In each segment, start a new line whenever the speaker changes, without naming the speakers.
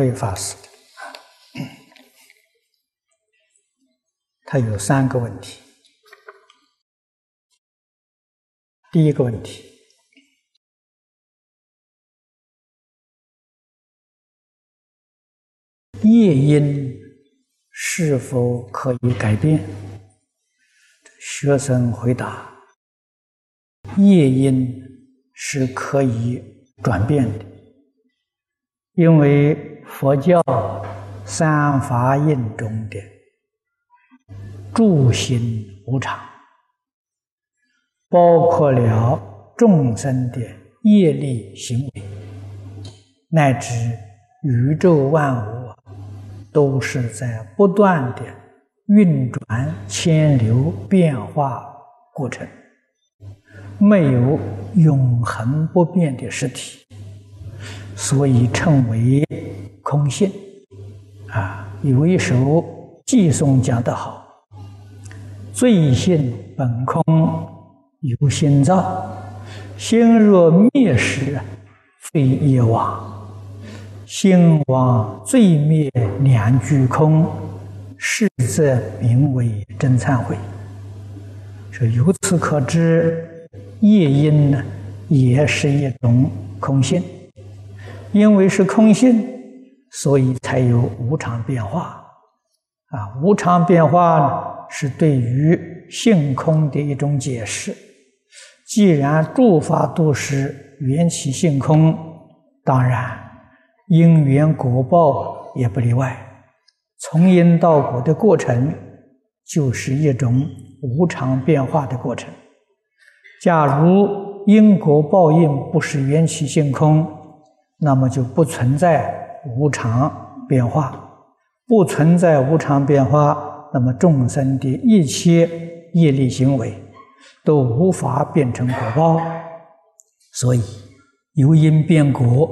这常慧法师的，他有三个问题。第一个问题：业因是否可以改变？学生回答：业因是可以转变的。因为佛教三法印中的住心无常，包括了众生的业力行为，乃至宇宙万物，都是在不断的运转、迁流、变化过程，没有永恒不变的实体。所以称为空性啊！有一首寄颂讲得好：“罪性本空，由心造。心若灭时，非业往。心往罪灭两俱空，是则名为真忏悔。”说由此可知，业因呢，也是一种空性。因为是空性，所以才有无常变化。啊，无常变化呢，是对于性空的一种解释。既然诸法都是缘起性空，当然因缘果报也不例外。从因到果的过程，就是一种无常变化的过程。假如因果报应不是缘起性空，那么就不存在无常变化，不存在无常变化，那么众生的一切业力行为都无法变成果报，所以由因变果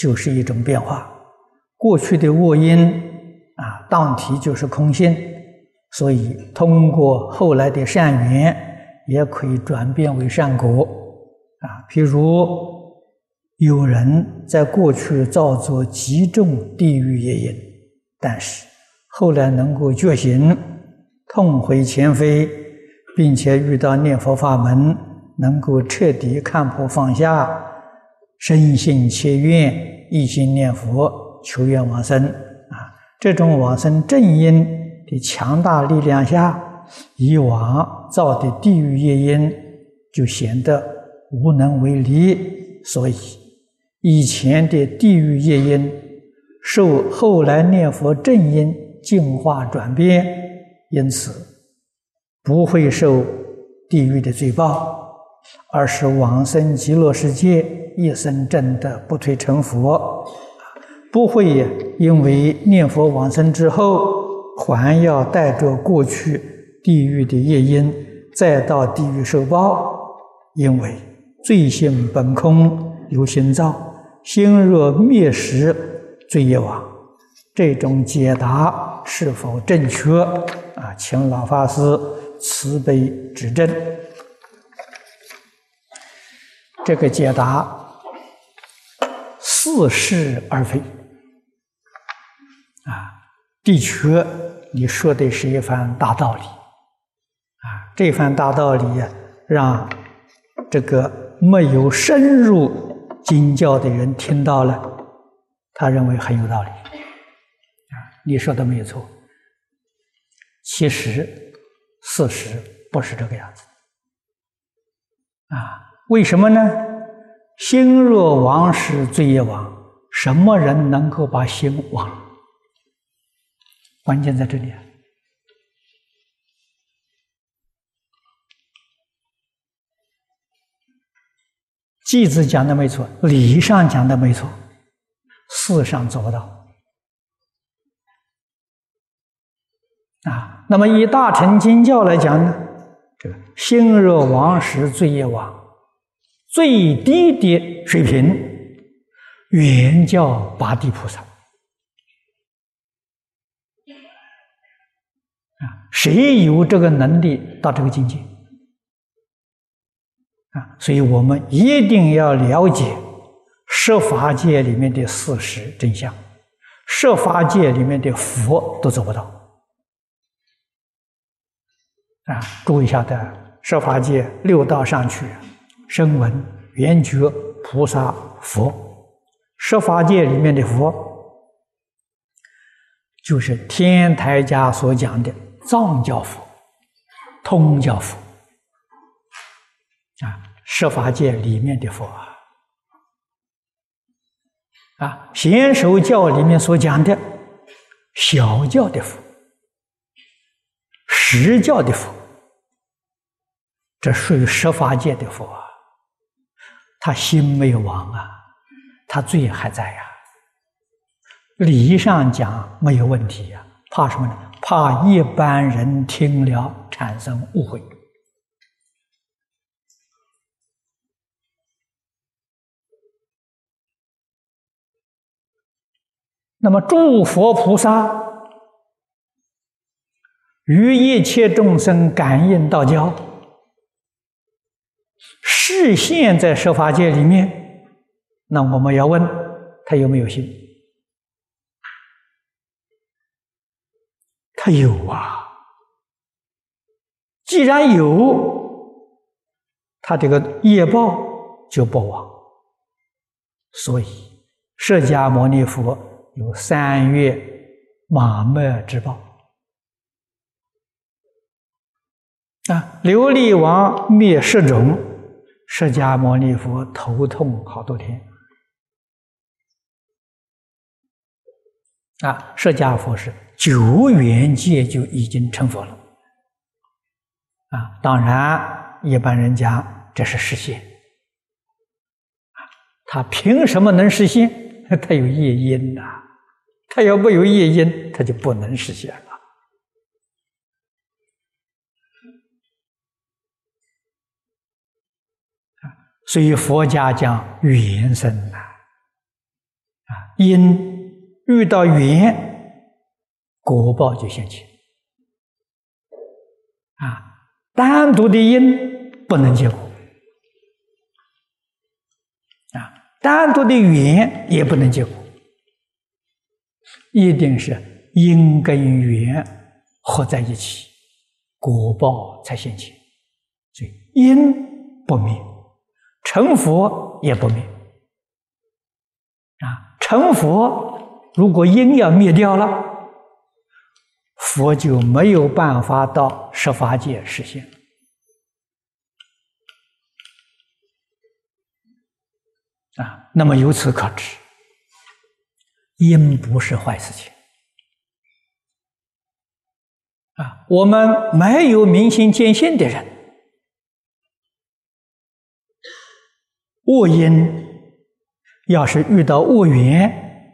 就是一种变化。过去的恶因啊，当体就是空性，所以通过后来的善缘，也可以转变为善果啊，譬如。有人在过去造作极重地狱业因，但是后来能够觉醒，痛悔前非，并且遇到念佛法门，能够彻底看破放下，深信切愿，一心念佛，求愿往生啊！这种往生正因的强大力量下，以往造的地狱业因就显得无能为力，所以。以前的地狱业因，受后来念佛正因净化转变，因此不会受地狱的罪报，而是往生极乐世界，一生真的不退成佛，不会因为念佛往生之后，还要带着过去地狱的业因，再到地狱受报，因为罪性本空，由心造。心若灭时，罪业亡。这种解答是否正确？啊，请老法师慈悲指正。这个解答似是而非。啊，的确，你说的是一番大道理。啊，这番大道理呀，让这个没有深入。经教的人听到了，他认为很有道理，啊，你说的没有错。其实事实不是这个样子，啊，为什么呢？心若亡时，罪业亡。什么人能够把心忘？关键在这里。句子讲的没错，理上讲的没错，事上做不到。啊，那么以大乘经教来讲呢，这个心若亡时罪业亡，最低的水平，原叫八地菩萨。啊，谁有这个能力到这个境界？啊，所以我们一定要了解十法界里面的事实真相，十法界里面的佛都做不到。啊，注意一下的，十法界六道上去，声闻、缘觉、菩萨、佛，十法界里面的佛，就是天台家所讲的藏教佛、通教佛。十法界里面的佛啊，啊，显首教里面所讲的小教的佛、实教的佛，这属于十法界的佛啊。他心没有亡啊，他罪还在呀。理上讲没有问题呀，怕什么呢？怕一般人听了产生误会。那么，诸佛菩萨与一切众生感应道交，视现在设法界里面，那我们要问他有没有心？他有啊。既然有，他这个业报就不亡。所以，释迦牟尼佛。有三月马麦之报啊！琉璃王灭十种，释迦牟尼佛头痛好多天啊！释迦佛是九元界就已经成佛了啊！当然，一般人讲这是实现，他凭什么能实现？他有业因呐。他要没有业因，他就不能实现了。所以佛家讲缘生呐，啊，因遇到缘，果报就现前。啊，单独的因不能结果，啊，单独的缘也不能结果。一定是因跟缘合在一起，果报才现前。所以因不灭，成佛也不灭。啊，成佛如果因要灭掉了，佛就没有办法到十法界实现。啊，那么由此可知。因不是坏事情啊！我们没有明心见性的人，恶因要是遇到恶缘，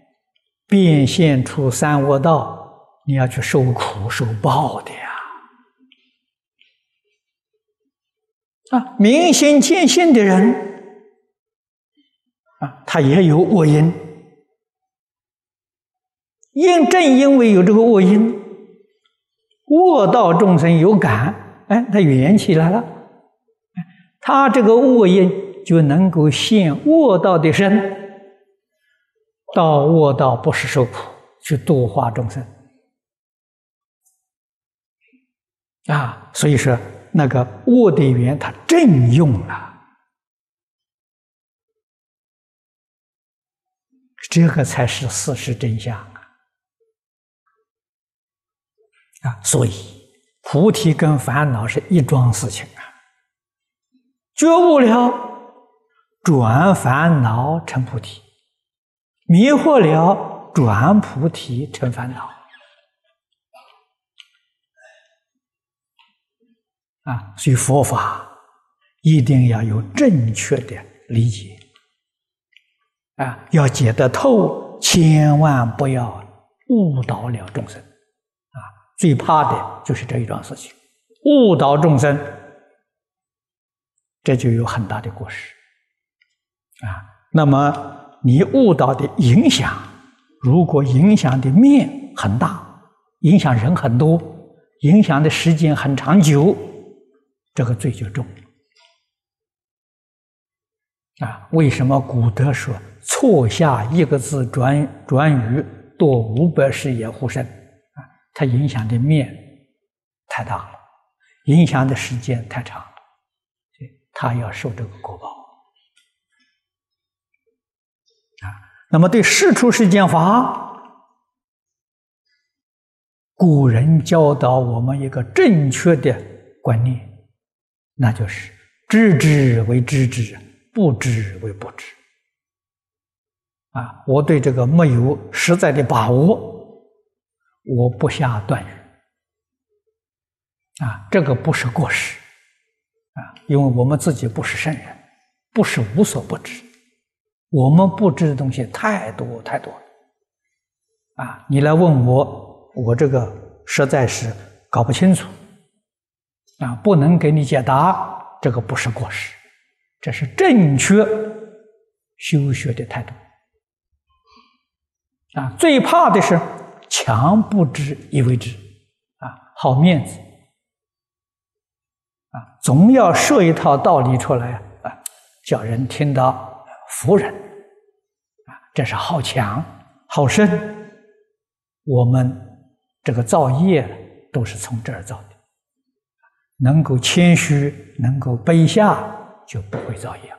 变现出三恶道，你要去受苦受报的呀！啊，明心见性的人啊，他也有恶因。因正因为有这个恶因，恶道众生有感，哎，他缘起来了，他这个恶因就能够现恶道的身，到恶道不是受苦，去度化众生啊。所以说，那个恶的缘他正用了，这个才是事实真相。啊，所以菩提跟烦恼是一桩事情啊。觉悟了，转烦恼成菩提；迷惑了，转菩提成烦恼。啊，所以佛法一定要有正确的理解，啊，要解得透，千万不要误导了众生。最怕的就是这一桩事情，误导众生，这就有很大的过失啊。那么你误导的影响，如果影响的面很大，影响人很多，影响的时间很长久，这个罪就重啊，为什么古德说错下一个字转转语多五百世也护身？它影响的面太大了，影响的时间太长了，他要受这个果报。啊，那么对世出世间法，古人教导我们一个正确的观念，那就是知之为知之。不知为不知，啊！我对这个没有实在的把握，我不下断语，啊，这个不是过失，啊，因为我们自己不是圣人，不是无所不知，我们不知的东西太多太多了，啊！你来问我，我这个实在是搞不清楚，啊，不能给你解答，这个不是过失。这是正确修学的态度啊！最怕的是强不知以为知啊，好面子啊，总要说一套道理出来啊，叫人听到服人啊，这是好强好胜。我们这个造业都是从这儿造的，能够谦虚，能够卑下。就不会造业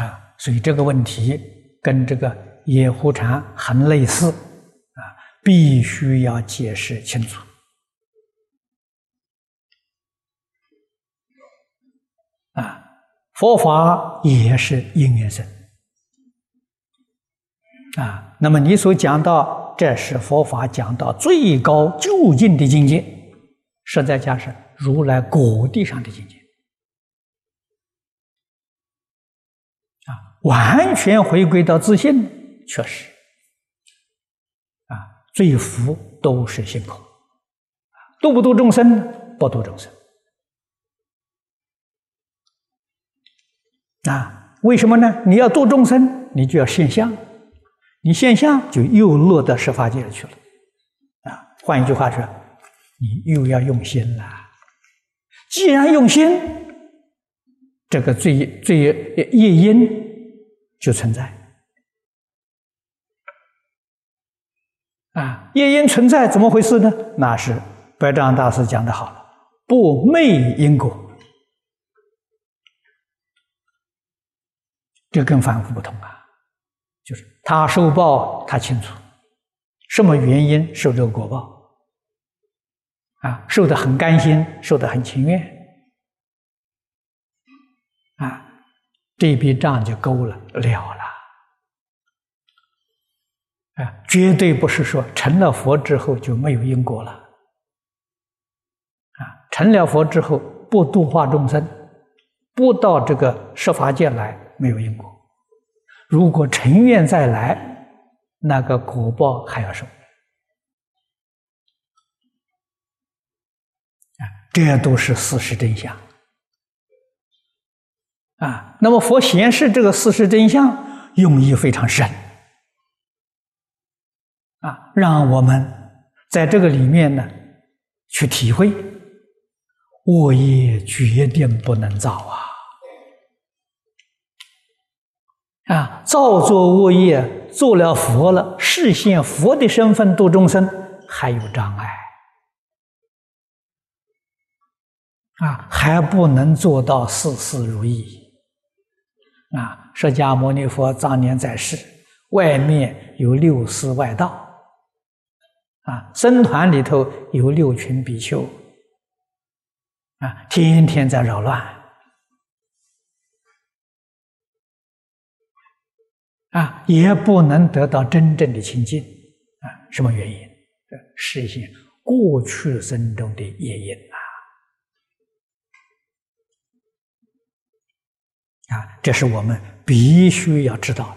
啊，所以这个问题跟这个野狐禅很类似啊，必须要解释清楚啊。佛法也是因缘生啊，那么你所讲到，这是佛法讲到最高究竟的境界。实在讲是如来果地上的境界啊，完全回归到自信，确实啊，罪福都是心空，度不度众生？不度众生啊？为什么呢？你要度众生，你就要现相，你现相就又落到十法界去了啊。换一句话说。你又要用心了。既然用心，这个罪罪业因就存在啊。业因存在怎么回事呢？那是白丈大师讲的好了，不昧因果。这跟凡夫不同啊，就是他受报，他清楚什么原因受这个果报。啊，受的很甘心，受的很情愿，啊，这笔账就够了了了，啊，绝对不是说成了佛之后就没有因果了，啊，成了佛之后不度化众生，不到这个十法界来没有因果，如果成愿再来，那个果报还要受。这都是事实真相。啊！那么佛显示这个事实真相，用意非常深啊，让我们在这个里面呢去体会，恶业决定不能造啊！啊，造作恶业，做了佛了，实现佛的身份度众生，还有障碍。啊，还不能做到事事如意。啊，释迦牟尼佛当年在世，外面有六师外道，啊，僧团里头有六群比丘，啊，天天在扰乱，啊，也不能得到真正的清净。啊，什么原因？实现过去生中的业因啊。啊，这是我们必须要知道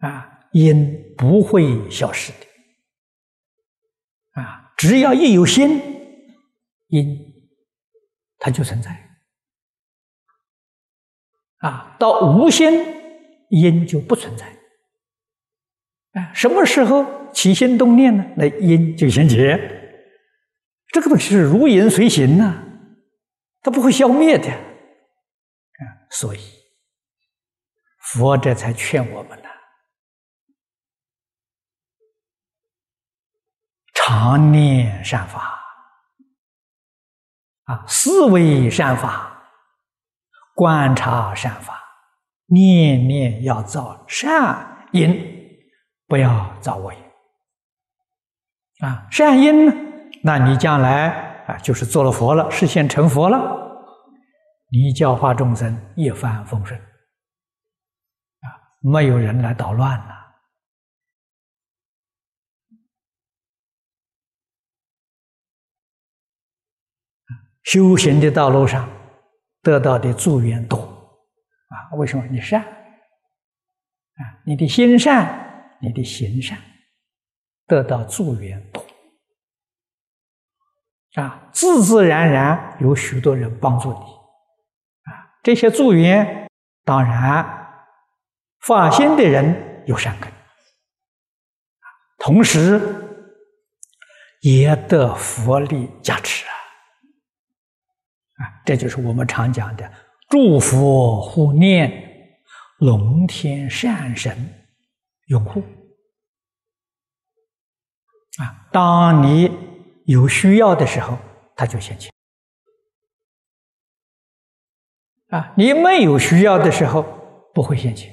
的。啊，因不会消失的。啊，只要一有心，因它就存在。啊，到无心，因就不存在。啊，什么时候起心动念呢？那因就现前。这个东西是如影随形呐。它不会消灭的。所以佛这才劝我们呢，常念善法，啊，思维善法，观察善法，念念要造善因，不要造恶因。啊，善因呢，那你将来啊，就是做了佛了，实现成佛了。你教化众生一帆风顺，啊，没有人来捣乱了。修行的道路上得到的助缘多，啊，为什么？你善，啊，你的心善，你的行善，得到助缘多，啊，自自然然有许多人帮助你。这些助缘，当然发心的人有善根，同时也得佛力加持啊！啊，这就是我们常讲的“祝福护念，龙天善神拥护”。啊，当你有需要的时候，他就现前。啊，你没有需要的时候不会现钱。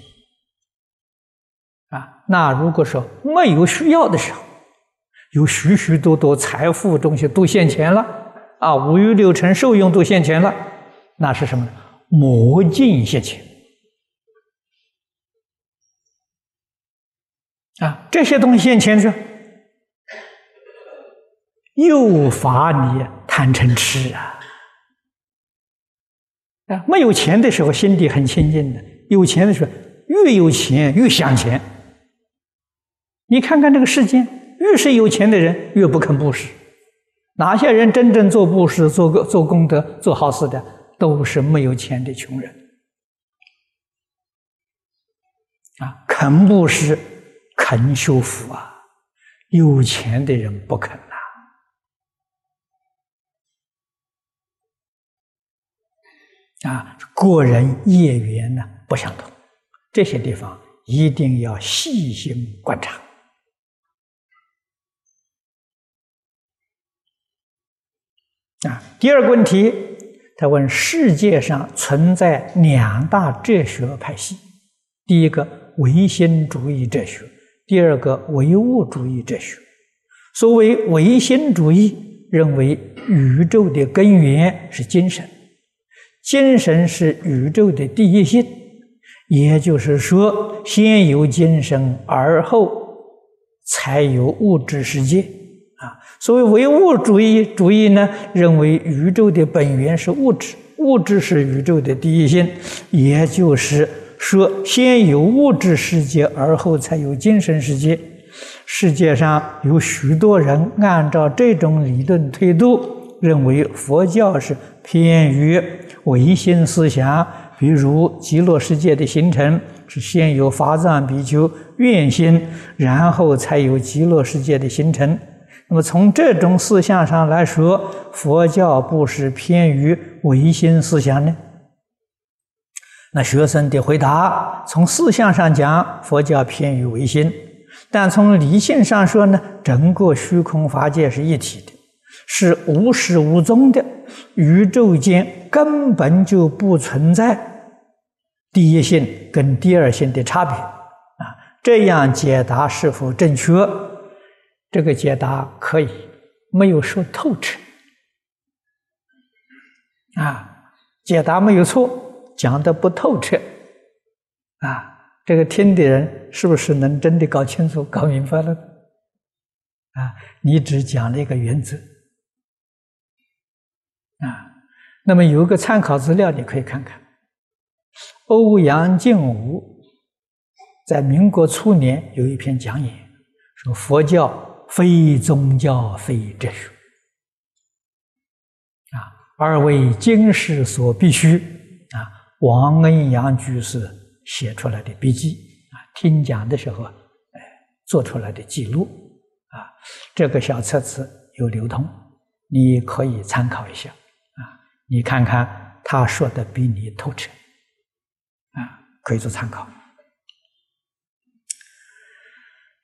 啊，那如果说没有需要的时候，有许许多多财富东西都现钱了，啊，五欲六尘受用都现钱了，那是什么呢？魔镜现钱。啊，这些东西现钱是诱发你贪嗔痴啊。没有钱的时候心地很清净的；有钱的时候，越有钱越想钱。你看看这个世间，越是有钱的人越不肯布施。哪些人真正做布施、做个做功德、做好事的，都是没有钱的穷人。啊，肯布施、肯修福啊，有钱的人不肯。啊，个人业缘呢不相同，这些地方一定要细心观察。啊，第二个问题，他问世界上存在两大哲学派系，第一个唯心主义哲学，第二个唯物主义哲学。所谓唯心主义，认为宇宙的根源是精神。精神是宇宙的第一性，也就是说，先有精神，而后才有物质世界。啊，所谓唯物主义主义呢，认为宇宙的本源是物质，物质是宇宙的第一性，也就是说，先有物质世界，而后才有精神世界。世界上有许多人按照这种理论推度，认为佛教是偏于。唯心思想，比如极乐世界的形成是先有法藏比丘愿心，然后才有极乐世界的形成。那么从这种思想上来说，佛教不是偏于唯心思想呢？那学生的回答：从思想上讲，佛教偏于唯心；但从理性上说呢，整个虚空法界是一体的。是无始无终的，宇宙间根本就不存在第一性跟第二性的差别啊！这样解答是否正确？这个解答可以，没有说透彻啊！解答没有错，讲的不透彻啊！这个听的人是不是能真的搞清楚、搞明白了？啊！你只讲了一个原则。啊，那么有个参考资料，你可以看看。欧阳靖武在民国初年有一篇讲演，说佛教非宗教非哲学，啊，而为今世所必须。啊，王恩阳居士写出来的笔记，啊，听讲的时候，哎，做出来的记录，啊，这个小册子有流通，你可以参考一下。你看看他说的比你透彻，啊，可以做参考。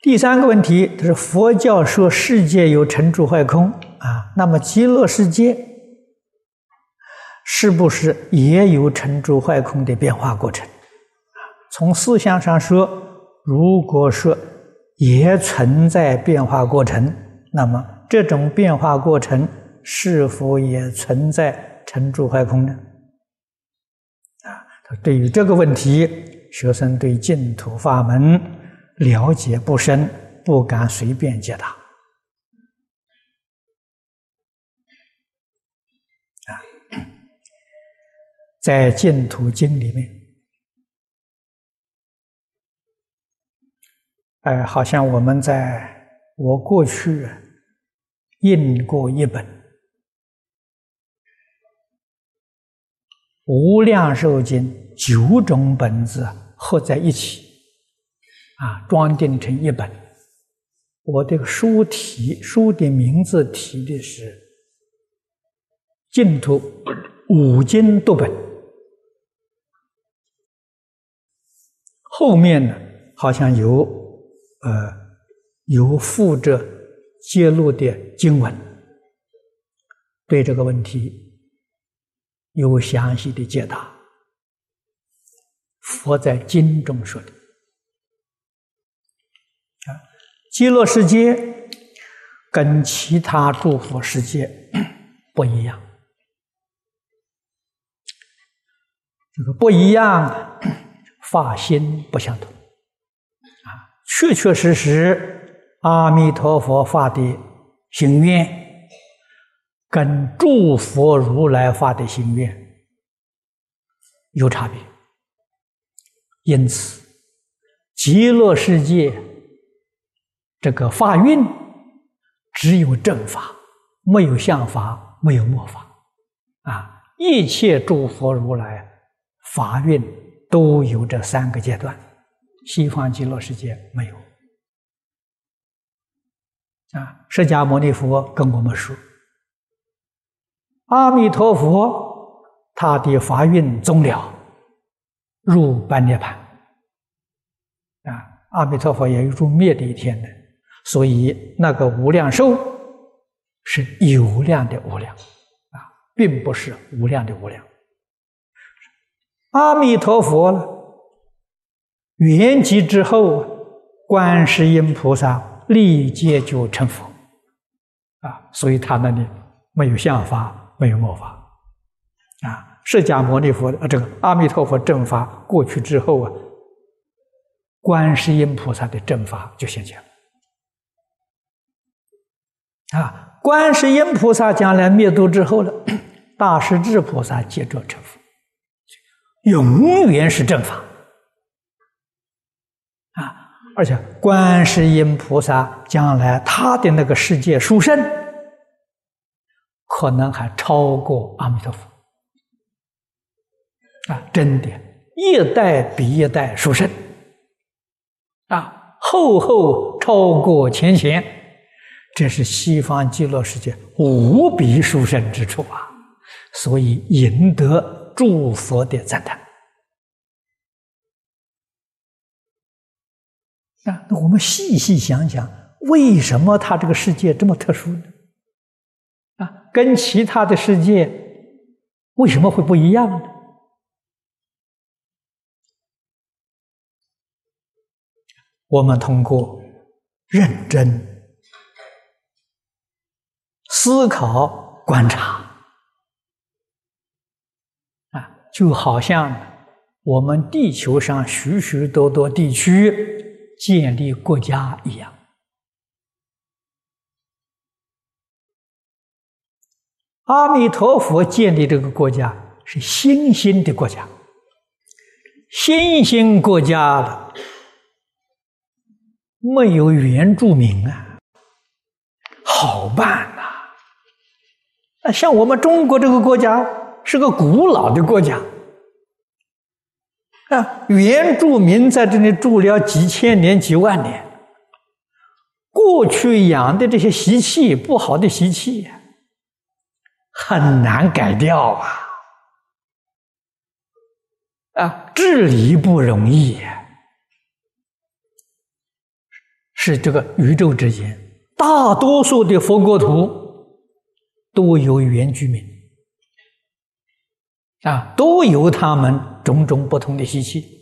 第三个问题，就是佛教说世界有成住坏空啊，那么极乐世界是不是也有成住坏空的变化过程？啊，从思想上说，如果说也存在变化过程，那么这种变化过程是否也存在成住坏空呢？啊，他对于这个问题，学生对净土法门。了解不深，不敢随便解答。啊，在净土经里面，哎，好像我们在我过去印过一本《无量寿经》，九种本子合在一起。啊，装订成一本。我这个书题，书的名字提的是《净土五经读本》，后面呢好像有呃有附着揭露的经文，对这个问题有详细的解答。佛在经中说的啊。极乐世界跟其他诸佛世界不一样，这个不一样，发心不相同啊。确确实实，阿弥陀佛发的心愿跟诸佛如来发的心愿有差别，因此极乐世界。这个法运只有正法，没有相法，没有末法，啊！一切诸佛如来法运都有这三个阶段，西方极乐世界没有。啊！释迦牟尼佛跟我们说，阿弥陀佛他的法运终了，入般涅盘。啊！阿弥陀佛也有入灭的一天的。所以，那个无量寿是有量的无量啊，并不是无量的无量。阿弥陀佛了，圆寂之后，观世音菩萨立即就成佛啊，所以他那里没有相法，没有末法啊。释迦牟尼佛啊，这个阿弥陀佛正法过去之后啊，观世音菩萨的正法就现前了。啊，观世音菩萨将来灭度之后了，大势至菩萨接着成佛，永远是正法。啊，而且观世音菩萨将来他的那个世界殊胜，可能还超过阿弥陀佛。啊，真的，一代比一代殊胜。啊，后后超过前前。这是西方极乐世界无比殊胜之处啊，所以赢得诸佛的赞叹。那我们细细想想，为什么他这个世界这么特殊呢？跟其他的世界为什么会不一样呢？我们通过认真。思考、观察，啊，就好像我们地球上许许多多地区建立国家一样。阿弥陀佛建立这个国家是新兴的国家，新兴国家了，没有原住民啊，好办呐。那像我们中国这个国家是个古老的国家，啊，原住民在这里住了几千年、几万年，过去养的这些习气不好的习气，很难改掉啊！啊，治理不容易，是这个宇宙之间，大多数的佛国土都有原居民啊，都有他们种种不同的习气。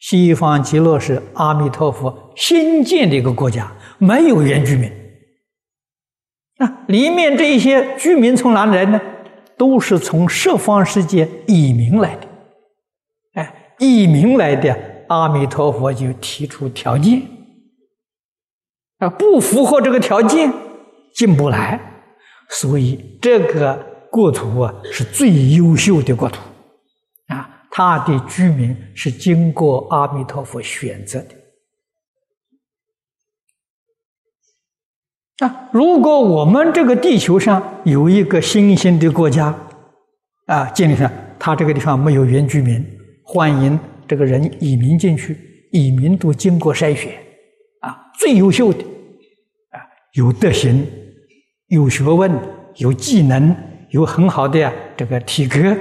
西方极乐是阿弥陀佛新建的一个国家，没有原居民啊，里面这一些居民从哪里来呢？都是从十方世界移民来的。哎移民来的阿弥陀佛就提出条件啊，不符合这个条件进不来，所以这个国土啊是最优秀的国土啊，他的居民是经过阿弥陀佛选择的啊。如果我们这个地球上有一个新兴的国家啊，建立上，他这个地方没有原居民。欢迎这个人移民进去，移民都经过筛选，啊，最优秀的，啊，有德行、有学问、有技能、有很好的这个体格，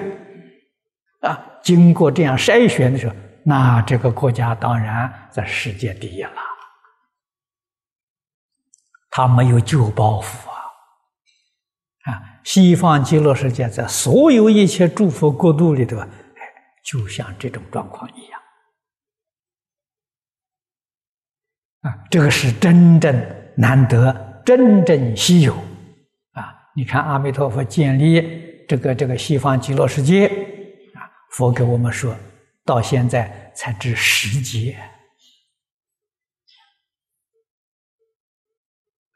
啊，经过这样筛选的时候，那这个国家当然在世界第一了。他没有旧包袱啊，啊，西方极乐世界在所有一切诸佛国度里头。就像这种状况一样，啊，这个是真正难得、真正稀有啊！你看，阿弥陀佛建立这个这个西方极乐世界啊，佛给我们说到现在才至十劫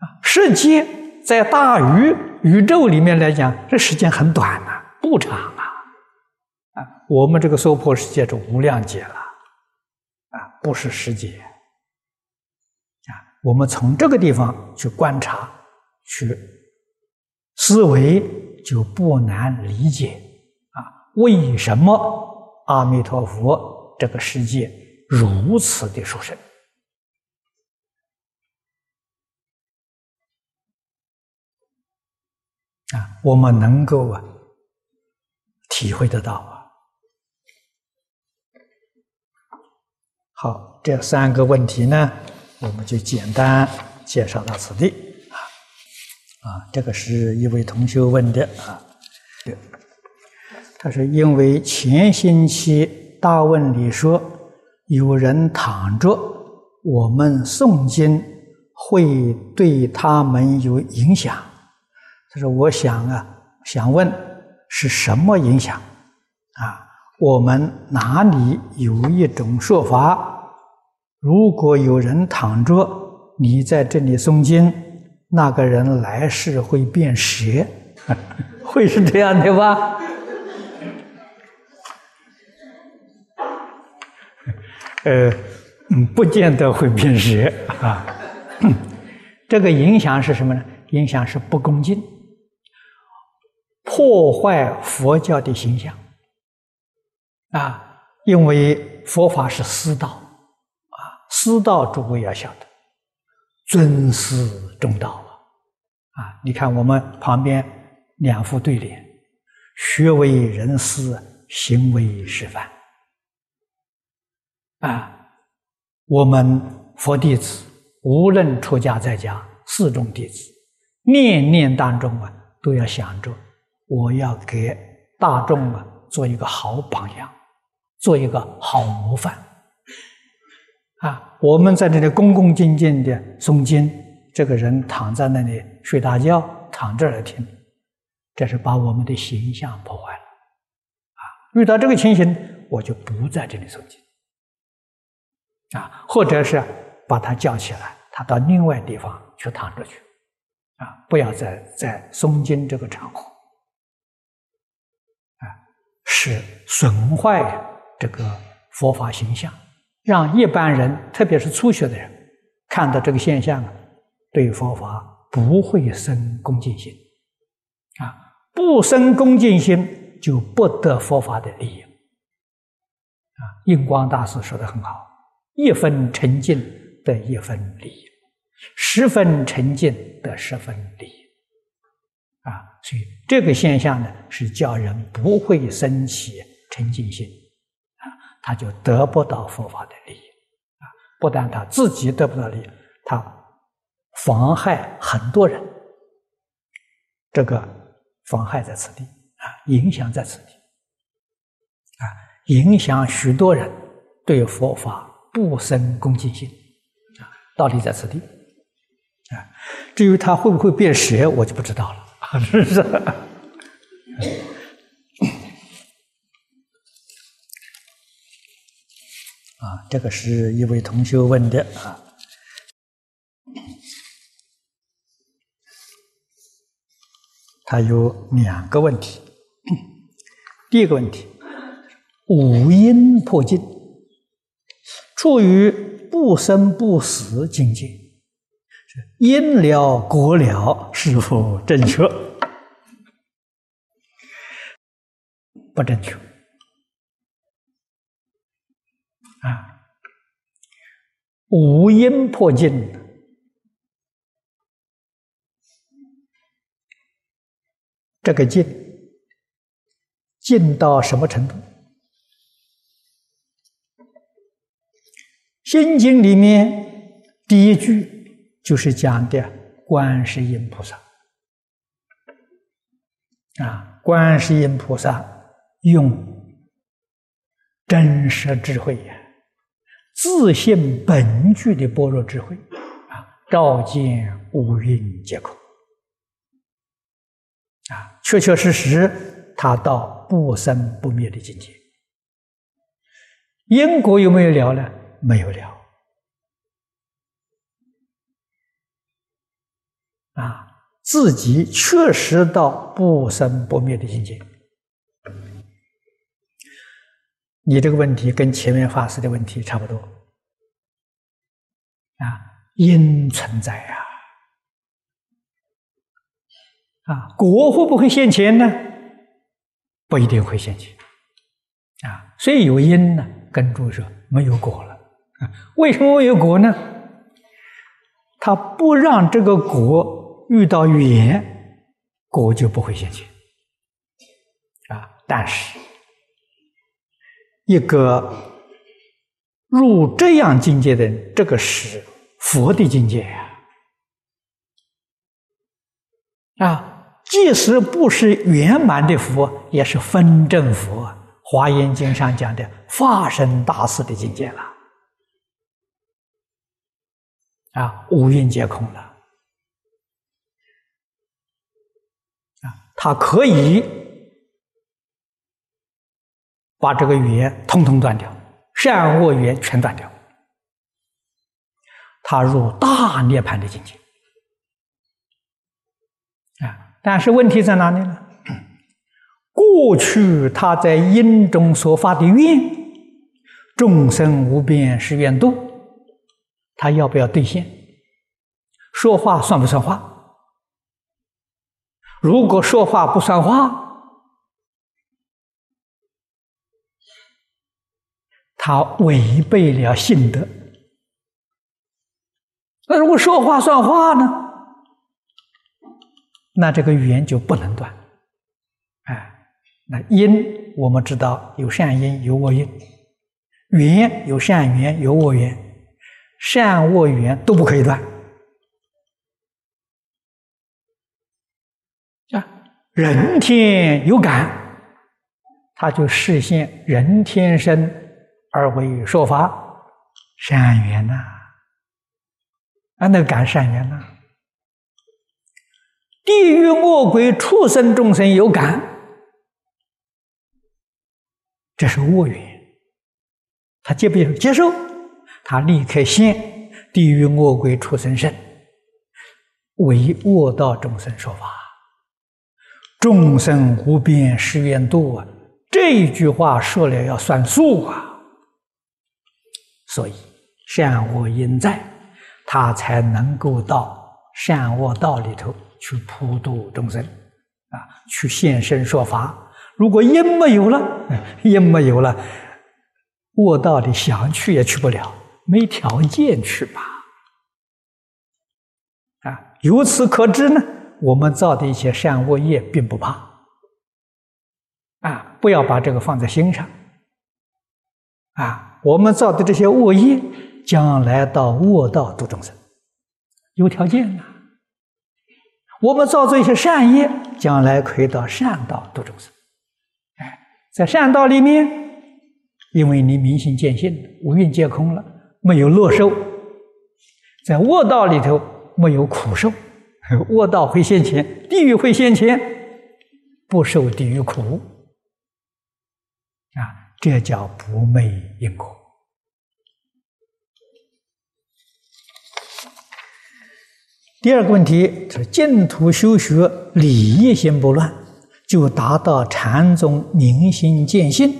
啊，十劫在大宇宇宙里面来讲，这时间很短呐，不长。啊，啊我们这个娑婆世界是无量劫了，啊，不是十劫。啊，我们从这个地方去观察、去思维，就不难理解啊，为什么阿弥陀佛这个世界如此的殊胜？我们能够啊体会得到啊。好，这三个问题呢，我们就简单介绍到此地啊。啊，这个是一位同学问的啊。他说：“因为前星期大问里说有人躺着，我们诵经会对他们有影响。”他说：“我想啊，想问是什么影响啊？”我们哪里有一种说法？如果有人躺着，你在这里诵经，那个人来世会变邪，会是这样的吧？呃，不见得会变邪啊。这个影响是什么呢？影响是不恭敬，破坏佛教的形象。啊，因为佛法是师道，啊，师道诸位要晓得，尊师重道啊，啊，你看我们旁边两副对联，学为人师，行为示范，啊，我们佛弟子无论出家在家，四众弟子，念念当中啊，都要想着我要给大众啊做一个好榜样。做一个好模范啊！我们在这里恭恭敬敬的诵经，这个人躺在那里睡大觉，躺这儿来听，这是把我们的形象破坏了啊！遇到这个情形，我就不在这里诵经啊，或者是把他叫起来，他到另外地方去躺着去啊，不要再在诵经这个场合，是损坏。这个佛法形象，让一般人，特别是初学的人，看到这个现象，对佛法不会生恭敬心，啊，不生恭敬心，就不得佛法的利益。啊，印光大师说的很好：一分沉静得一分利益，十分沉静得十分利益。啊，所以这个现象呢，是叫人不会升起沉静心，啊，他就得不到佛法的利益，啊，不但他自己得不到利益，他妨害很多人，这个妨害在此地，啊，影响在此地，啊，影响许多人对佛法不生恭敬心，啊，道理在此地，啊，至于他会不会变邪，我就不知道了。是不是？啊，这个是一位同学问的啊。他有两个问题。第一个问题，五阴破境，处于不生不死境界，因了果了，是否正确？不正确啊！五音破境，这个境境到什么程度？《心经》里面第一句就是讲的观世音菩萨啊，观世音菩萨。用真实智慧呀，自信本具的般若智慧啊，照见五蕴皆空啊，确确实实，他到不生不灭的境界。因果有没有了呢？没有了啊，自己确实到不生不灭的境界。你这个问题跟前面法师的问题差不多啊，因存在啊，啊，果会不会现前呢？不一定会现前啊，所以有因呢，跟住说没有果了啊？为什么没有果呢？他不让这个果遇到缘，果就不会现前啊，但是。一个入这样境界的人，这个是佛的境界呀！啊，即使不是圆满的佛，也是分正佛。华严经上讲的化身大士的境界了。啊，五蕴皆空了。他可以。把这个缘通通断掉，善恶缘全断掉，他入大涅槃的境界啊！但是问题在哪里呢？过去他在因中所发的愿，众生无边誓愿度，他要不要兑现？说话算不算话？如果说话不算话。他违背了信德，那如果说话算话呢？那这个缘就不能断。哎，那因我们知道有善因有恶因，缘有善缘有恶缘，善恶缘都不可以断。啊，人天有感，他就实现人天生。而为说法。善缘呐，啊，那感善缘呐。地狱恶鬼畜生众生有感，这是恶缘，他接不接受？接受，他立刻现。地狱恶鬼畜生身，为恶道众生说法，众生无边誓愿度啊！这一句话说了要算数啊！所以善恶因在，他才能够到善恶道里头去普度众生，啊，去现身说法。如果因没有了，因没有了，恶道里想去也去不了，没条件去吧。啊，由此可知呢，我们造的一些善恶业并不怕，啊，不要把这个放在心上，啊，我们造的这些恶业，将来到恶道度众生，有条件呐。我们造这些善业，将来可以到善道度众生。哎，在善道里面，因为你明心见性，五蕴皆空了，没有乐受；在恶道里头，没有苦受。恶道会现前，地狱会现前，不受地狱苦啊！这叫不昧因果。第二个问题是净土修学理业心不乱，就达到禅宗明心见性。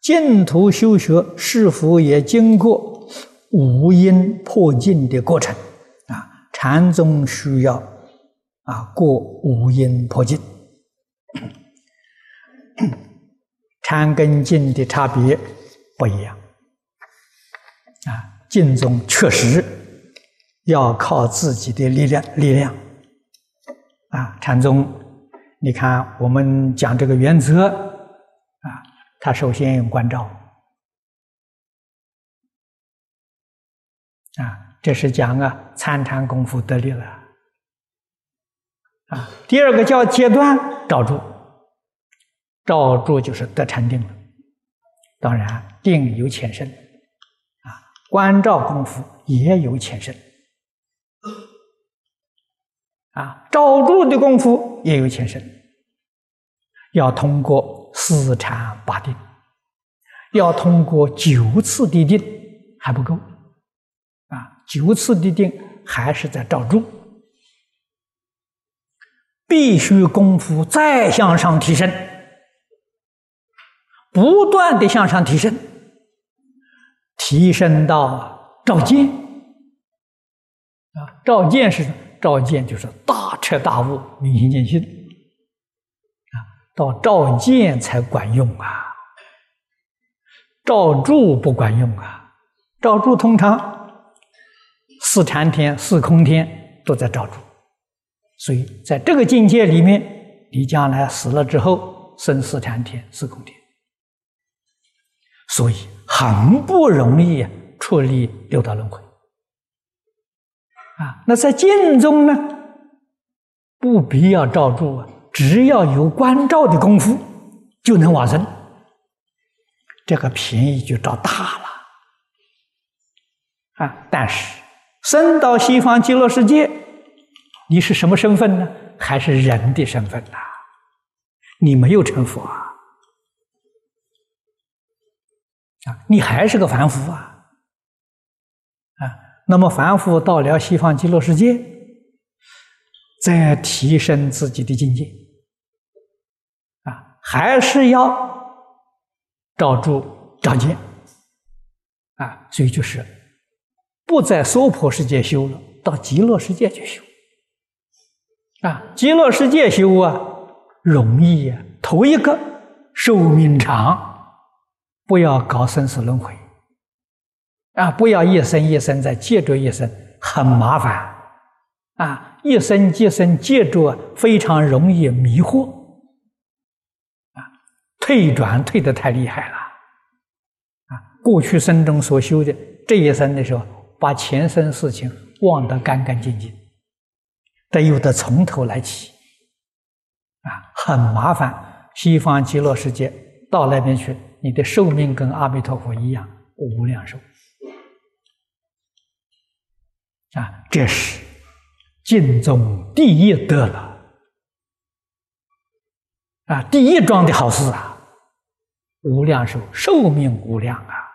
净土修学是否也经过五因破尽的过程？禅宗需要啊过五阴破境，禅跟净的差别不一样啊。净宗确实要靠自己的力量，力量啊。禅宗，你看我们讲这个原则啊，他首先用关照啊。这是讲啊，参禅功夫得力了啊。第二个叫阶段照住，照住就是得禅定了。当然，定有浅深啊，观照功夫也有浅深啊，照住的功夫也有浅深，要通过四禅八定，要通过九次的定还不够。九次的定还是在照住，必须功夫再向上提升，不断的向上提升，提升到照见啊！照见是照见，就是大彻大悟、明心见性啊！到照见才管用啊！照住不管用啊！照住通常。四禅天、四空天都在照住，所以在这个境界里面，你将来死了之后生四禅天、四空天，所以很不容易出离六道轮回。啊，那在净中呢，不必要罩住啊，只要有关照的功夫，就能往生，这个便宜就找大了。啊，但是。生到西方极乐世界，你是什么身份呢？还是人的身份呐？你没有成佛啊！啊，你还是个凡夫啊！啊，那么凡夫到了西方极乐世界，再提升自己的境界，啊，还是要照住照见，啊，所以就是。不在娑婆世界修了，到极乐世界去修。啊，极乐世界修啊，容易呀。头一个寿命长，不要搞生死轮回。啊，不要一生一生在接着一生，很麻烦。啊，一生接生接着，非常容易迷惑。啊，退转退的太厉害了。啊，过去生中所修的，这一生的时候。把前生事情忘得干干净净，得有的从头来起，啊，很麻烦。西方极乐世界到那边去，你的寿命跟阿弥陀佛一样无量寿，啊，这是净宗第一得了，啊，第一桩的好事啊，无量寿，寿命无量啊。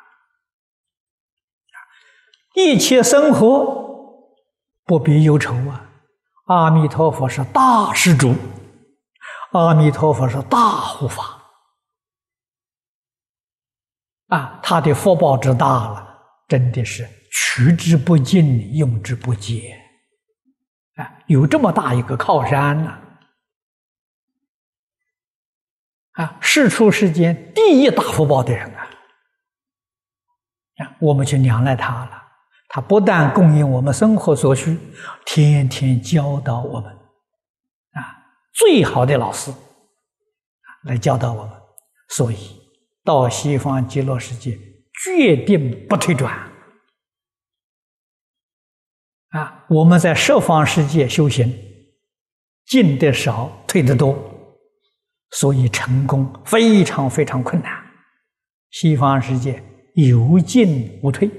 一切生活不必忧愁啊！阿弥陀佛是大施主，阿弥陀佛是大护法啊！他的福报之大了，真的是取之不尽，用之不竭啊！有这么大一个靠山呢啊！世出世间第一大福报的人啊！啊，我们就仰赖他了。他不但供应我们生活所需，天天教导我们。啊最好的老师来教导我们，所以到西方极乐世界，决定不退转。啊，我们在十方世界修行，进的少，退的多，所以成功非常非常困难。西方世界有进无退，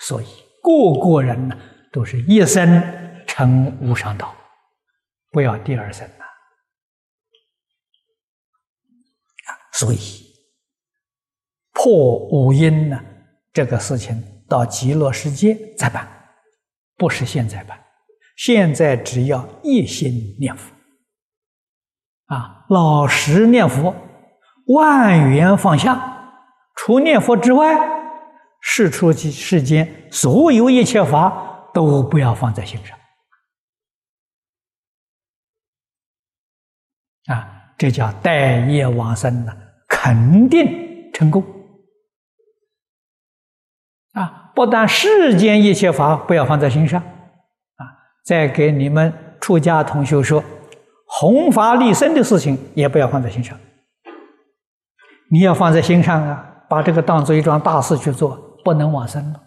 所以个个人呢都是一生成无上道，不要第二生呐。所以破五阴呢，这个事情到极乐世界再办。不是现在办，现在只要一心念佛，啊，老实念佛，万缘放下，除念佛之外，世出世间所有一切法都不要放在心上，啊，这叫待业往生呢，肯定成功。啊，不但世间一切法不要放在心上，啊，再给你们出家同学说，弘法利生的事情也不要放在心上。你要放在心上啊，把这个当做一桩大事去做，不能往生了，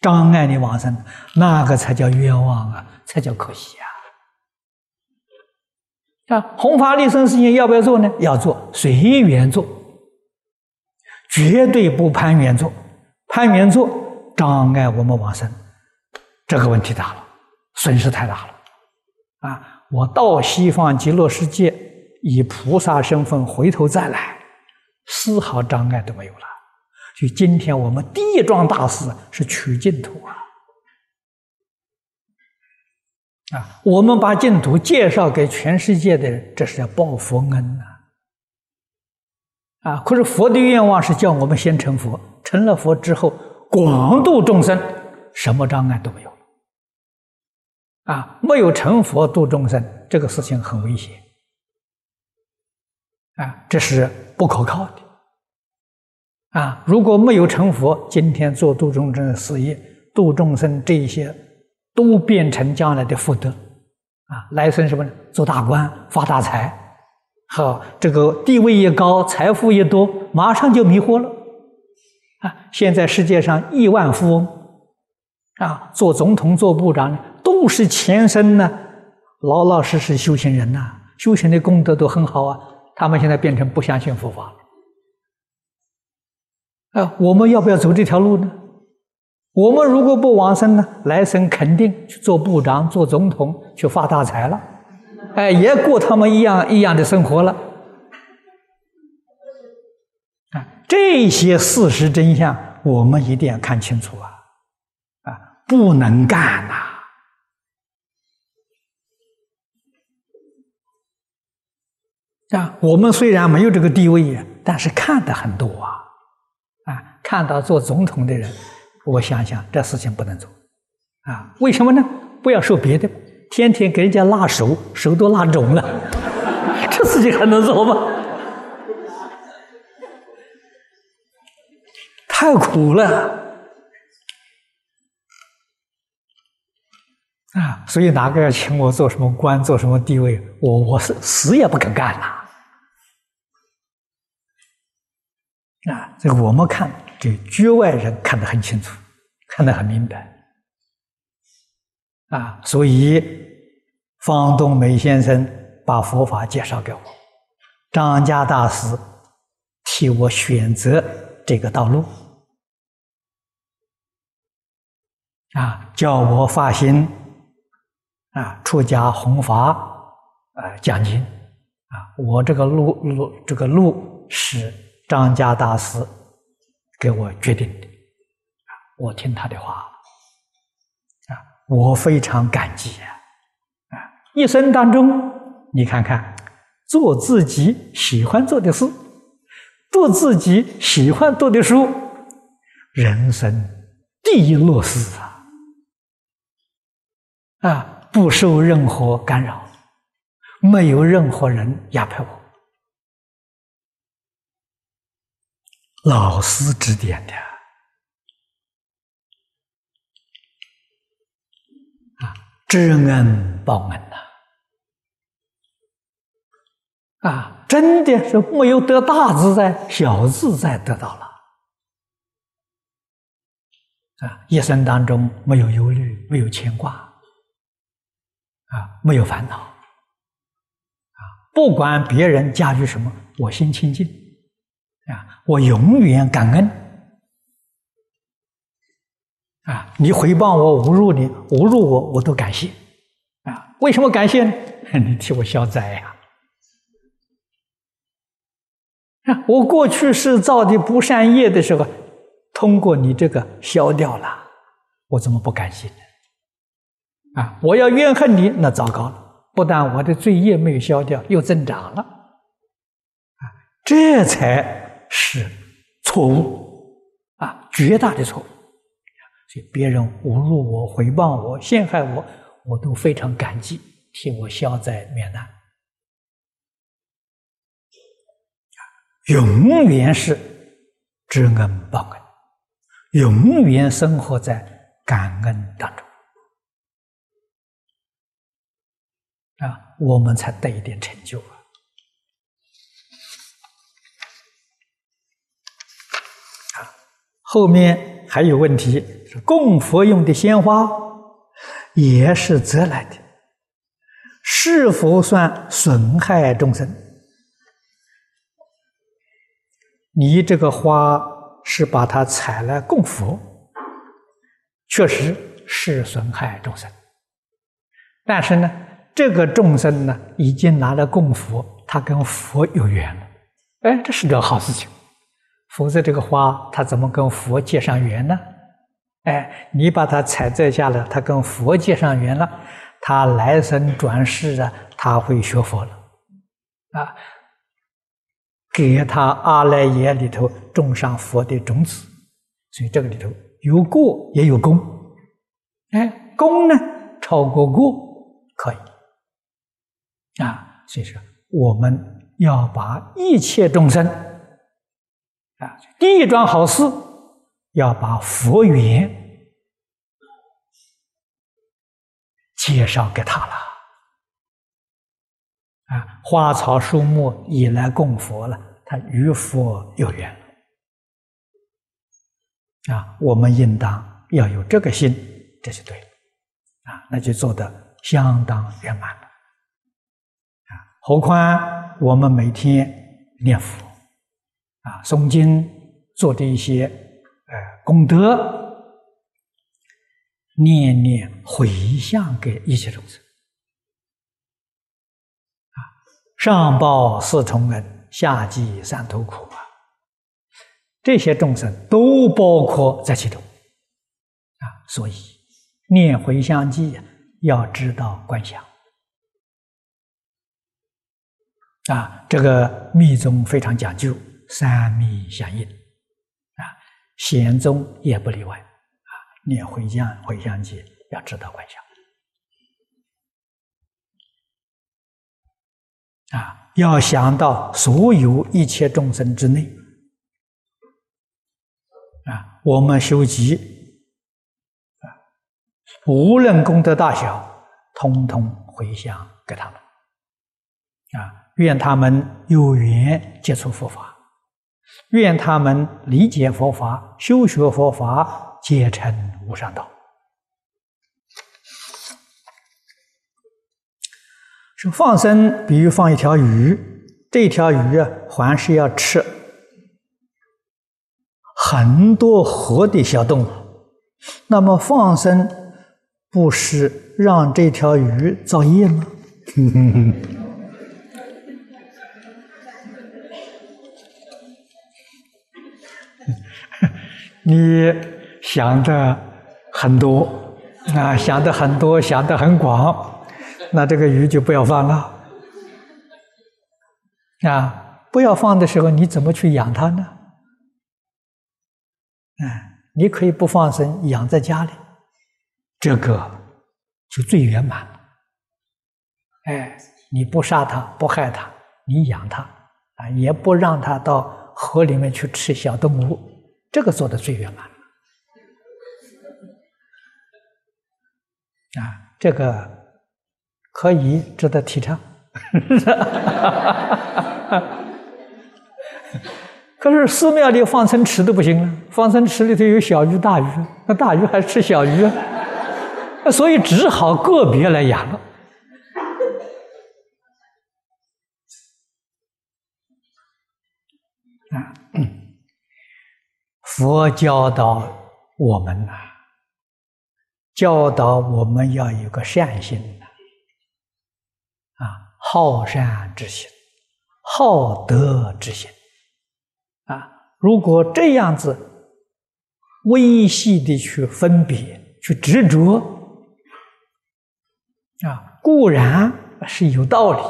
障碍你往生，那个才叫冤枉啊，才叫可惜啊！啊，弘法利生事情要不要做呢？要做，随缘做，绝对不攀缘做。攀缘做障碍我们往生，这个问题大了，损失太大了，啊！我到西方极乐世界以菩萨身份回头再来，丝毫障碍都没有了。就今天我们第一桩大事是取净土啊！啊，我们把净土介绍给全世界的人，这是要报佛恩呐！啊，可是佛的愿望是叫我们先成佛。成了佛之后，广度众生，什么障碍都没有。啊，没有成佛度众生，这个事情很危险。啊，这是不可靠的。啊，如果没有成佛，今天做度众生的事业，度众生这一些，都变成将来的福德。啊，来生什么呢？做大官，发大财。好，这个地位越高，财富越多，马上就迷惑了。啊，现在世界上亿万富翁，啊，做总统、做部长都是前生呢，老老实实修行人呐，修行的功德都很好啊。他们现在变成不相信佛法了。啊，我们要不要走这条路呢？我们如果不往生呢，来生肯定去做部长、做总统，去发大财了，哎，也过他们一样一样的生活了。啊这些事实真相，我们一定要看清楚啊！啊，不能干呐！啊，我们虽然没有这个地位，但是看的很多啊！看到做总统的人，我想想，这事情不能做啊！为什么呢？不要说别的，天天给人家拉手，手都拉肿了，这事情还能做吗？太苦了啊！所以哪个要请我做什么官、做什么地位，我我是死也不肯干呐！啊这个我们看，这局外人看得很清楚，看得很明白啊！所以方东梅先生把佛法介绍给我，张家大师替我选择这个道路。啊，叫我发心啊，出家弘法啊，讲经啊，我这个路路这个路是张家大师给我决定的啊，我听他的话啊，我非常感激啊，一生当中你看看，做自己喜欢做的事，读自己喜欢读的书，人生第一乐事啊。啊，不受任何干扰，没有任何人压迫我，老师指点的啊，知恩报恩呐！啊，真的是没有得大自在，小自在得到了。啊，一生当中没有忧虑，没有牵挂，啊，没有烦恼，啊，不管别人加于什么，我心清净，啊，我永远感恩，啊，你回报我侮辱你，侮辱我，我都感谢，啊，为什么感谢呢？你替我消灾呀！啊，我过去是造的不善业的时候。通过你这个消掉了，我怎么不感谢呢？啊，我要怨恨你，那糟糕了！不但我的罪业没有消掉，又增长了，啊，这才是错误啊，绝大的错误。所以别人侮辱我、诽谤我、陷害我，我都非常感激，替我消灾免难，永远是知恩报恩。永远生活在感恩当中啊，我们才得一点成就啊！啊，后面还有问题供佛用的鲜花也是择来的，是否算损害众生？你这个花。是把它采来供佛，确实是损害众生。但是呢，这个众生呢，已经拿来供佛，他跟佛有缘了。哎，这是个好事情。否则这个花，他怎么跟佛结上缘呢？哎，你把它采摘下来，他跟佛结上缘了，他来生转世啊，他会学佛了，啊。给他阿赖耶里头种上佛的种子，所以这个里头有过也有功，哎，功呢超过过可以啊，所以说我们要把一切众生啊，第一桩好事要把佛缘介绍给他了。啊，花草树木已来供佛了，他与佛有缘啊，我们应当要有这个心，这就对了。啊，那就做得相当圆满了。啊，何况我们每天念佛，啊，诵经做的一些呃功德，念念回向给一切众生。啊上报四重恩，下济三途苦啊！这些众生都包括在其中啊，所以念回向偈要知道观想啊。这个密宗非常讲究三密相应啊，显宗也不例外啊。念回向回向偈要知道观想。啊，要想到所有一切众生之内，啊，我们修集，啊，无论功德大小，通通回向给他们，啊，愿他们有缘接触佛法，愿他们理解佛法，修学佛法，皆成无上道。说放生，比如放一条鱼，这条鱼，还是要吃很多活的小动物。那么放生不是让这条鱼造业吗？你想的很多啊，想的很多，想的很广。那这个鱼就不要放了啊！不要放的时候，你怎么去养它呢？哎，你可以不放生，养在家里，这个就最圆满了。哎，你不杀它，不害它，你养它啊，也不让它到河里面去吃小动物，这个做的最圆满啊，这个。可以值得提倡，可是寺庙里放生池都不行了，放生池里头有小鱼、大鱼，那大鱼还吃小鱼，所以只好个别来养了。啊，佛教导我们呐，教导我们要有个善心呐，啊，好善之心，好德之心。啊，如果这样子微细的去分别、去执着，啊，固然是有道理，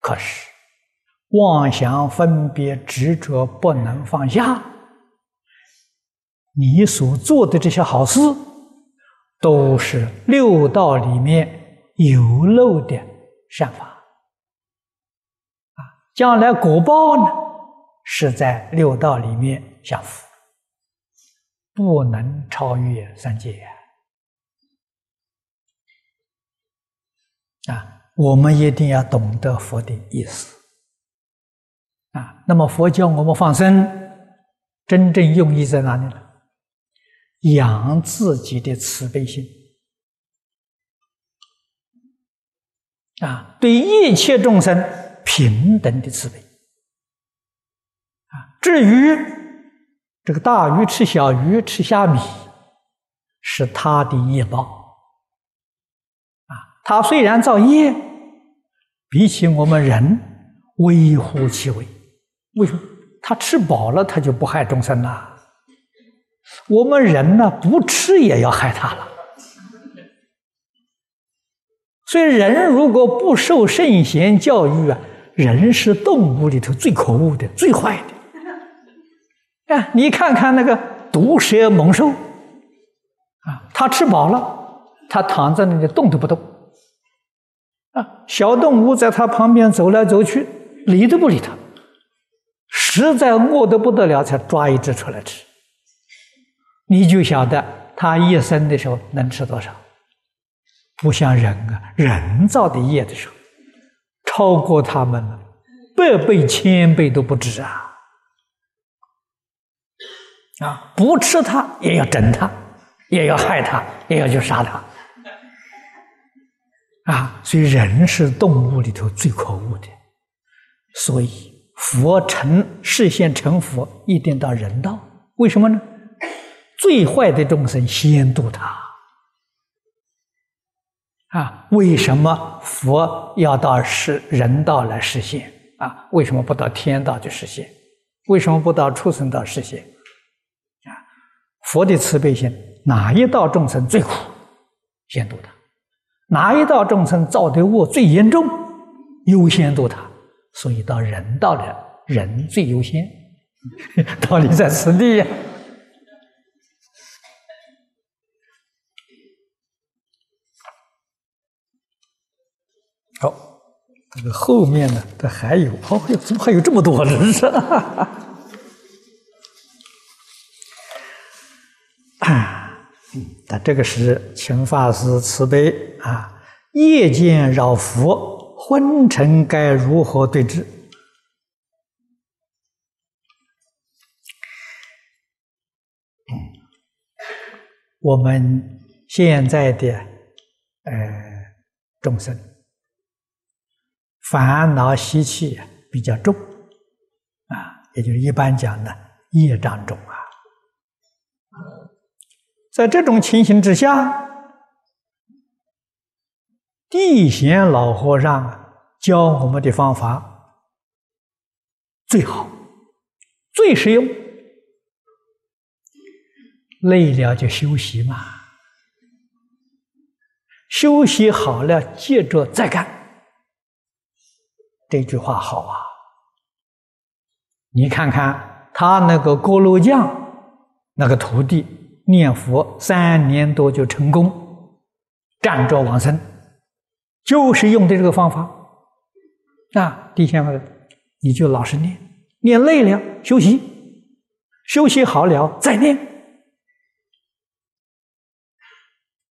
可是妄想分别、执着不能放下，你所做的这些好事，都是六道里面有漏的善法，啊，将来果报呢？是在六道里面享福，不能超越三界啊！我们一定要懂得佛的意思啊。那么佛教我们放生，真正用意在哪里呢？养自己的慈悲心啊，对一切众生平等的慈悲。至于这个大鱼吃小鱼吃虾米，是他的业报啊。他虽然造业，比起我们人微乎其微。为什么？他吃饱了，他就不害众生了。我们人呢，不吃也要害他了。所以，人如果不受圣贤教育啊，人是动物里头最可恶的、最坏的。啊，你看看那个毒蛇猛兽，啊，它吃饱了，它躺在那里动都不动，啊，小动物在它旁边走来走去，理都不理它，实在饿得不得了，才抓一只出来吃。你就晓得它一生的时候能吃多少，不像人啊，人造的业的时候，超过他们了，百倍千倍都不止啊。啊，不吃它也要整它，也要害它，也要去杀它。啊，所以人是动物里头最可恶的。所以佛成视现成佛，一定到人道。为什么呢？最坏的众生先度他。啊，为什么佛要到是人道来实现？啊，为什么不到天道去实现？为什么不到畜生道实现？啊佛的慈悲心，哪一道众生最苦，先度他；哪一道众生造的恶最严重，优先度他。所以到人道的人最优先，道理在此地呀。好，这个后面呢，它还有，哦哟，怎么还有这么多人？是。啊，但这个是请法师慈悲啊！夜间扰佛，昏沉该如何对治？我们现在的呃众生烦恼习气比较重啊，也就是一般讲的业障重啊。在这种情形之下，地贤老和尚教我们的方法最好、最实用。累了就休息嘛，休息好了接着再干。这句话好啊！你看看他那个锅炉匠那个徒弟。念佛三年多就成功，站着往生，就是用的这个方法。啊，地仙们，你就老实念，念累了休息，休息好了再念。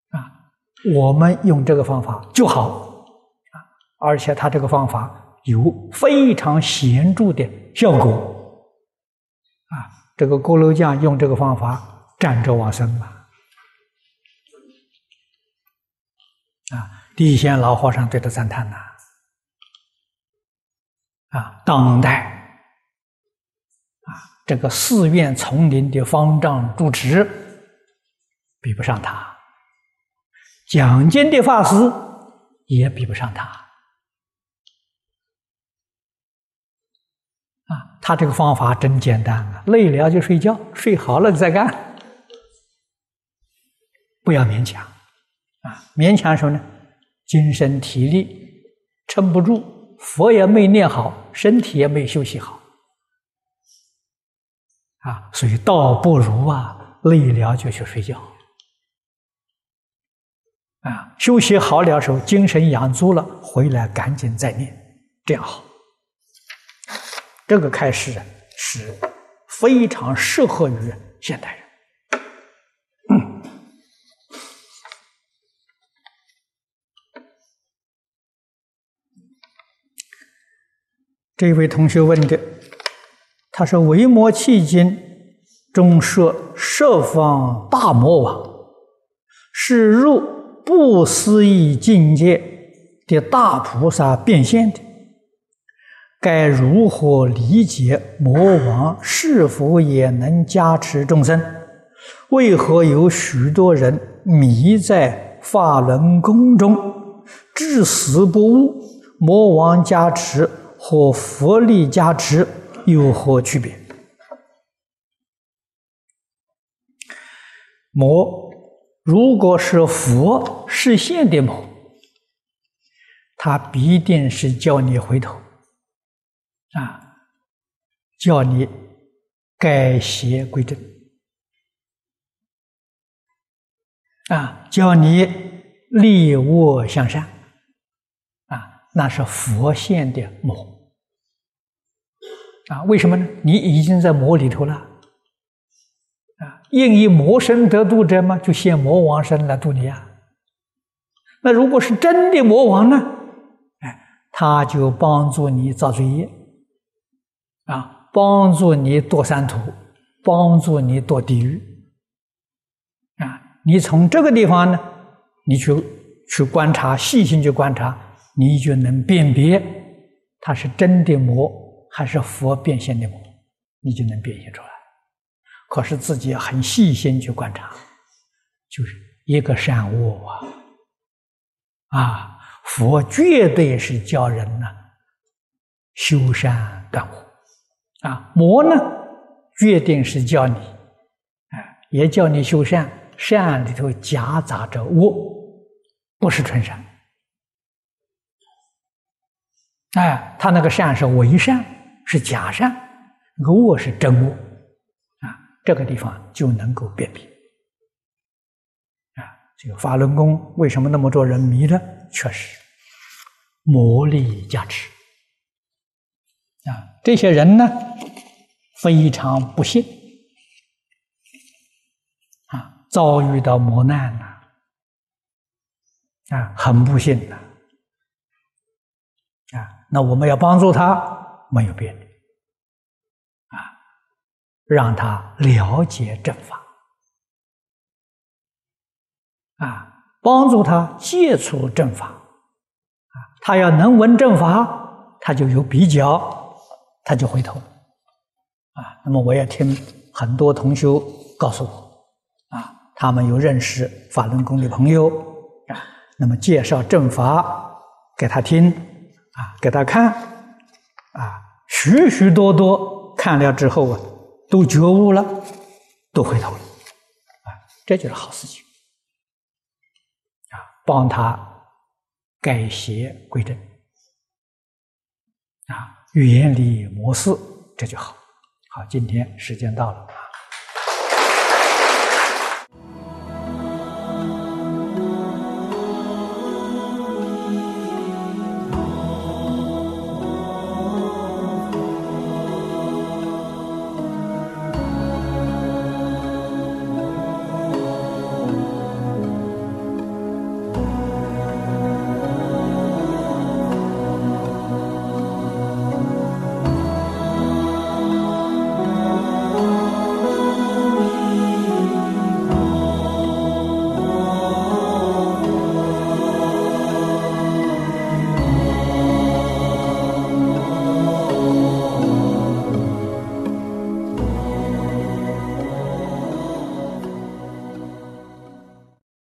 啊，我们用这个方法就好。啊，而且他这个方法有非常显著的效果。啊，这个锅炉匠用这个方法站着往生嘛。啊，地仙老和尚对他赞叹呐。啊，当代啊，这个寺院丛林的方丈主持比不上他，讲经的法师也比不上他。啊，他这个方法真简单啊，累了就睡觉，睡好了再干，不要勉强。啊，勉强什么呢，精神体力撑不住。佛也没念好，身体也没休息好，啊，所以倒不如啊，累了就去睡觉，啊，休息好了时候，精神养足了，回来赶紧再念，这样好。这个开始是非常适合于现代人。这位同学问的，他说：“维摩诘经中说十方大魔王是入不思议境界的大菩萨变现的，该如何理解魔王是否也能加持众生？为何有许多人迷在法轮功中，至死不悟？魔王加持？”和佛力加持有何区别？魔如果是佛实现的魔，他必定是叫你回头啊，叫你改邪归正啊，叫你立卧向善啊，那是佛现的魔。啊，为什么呢？你已经在魔里头了，啊，应以魔身得度者嘛，就现魔王身来度你啊。那如果是真的魔王呢？哎，他就帮助你造罪业，啊，帮助你堕三途，帮助你堕地狱，啊，你从这个地方呢，你去去观察，细心去观察，你就能辨别他是真的魔。还是佛变现的魔，你就能变现出来。可是自己很细心去观察，就是一个善恶啊！啊，佛绝对是教人呢修善断恶啊，魔呢，决定是教你，哎，也叫你修善，善里头夹杂着恶，不是纯善。哎，他那个善是伪善。是假善，恶是真恶，啊，这个地方就能够辨别，啊，这个法轮功为什么那么多人迷呢？确实，魔力加持，啊，这些人呢非常不幸，啊，遭遇到磨难呐，啊，很不幸的，啊，那我们要帮助他。没有别的，啊，让他了解正法，啊，帮助他接触正法，啊，他要能闻正法，他就有比较，他就回头，啊，那么我也听很多同修告诉我，啊，他们有认识法轮功的朋友，啊，那么介绍正法给他听，啊，给他看。许许多多看了之后啊，都觉悟了，都回头了，啊，这就是好事情，啊，帮他改邪归正，啊，远离魔事，这就好。好，今天时间到了。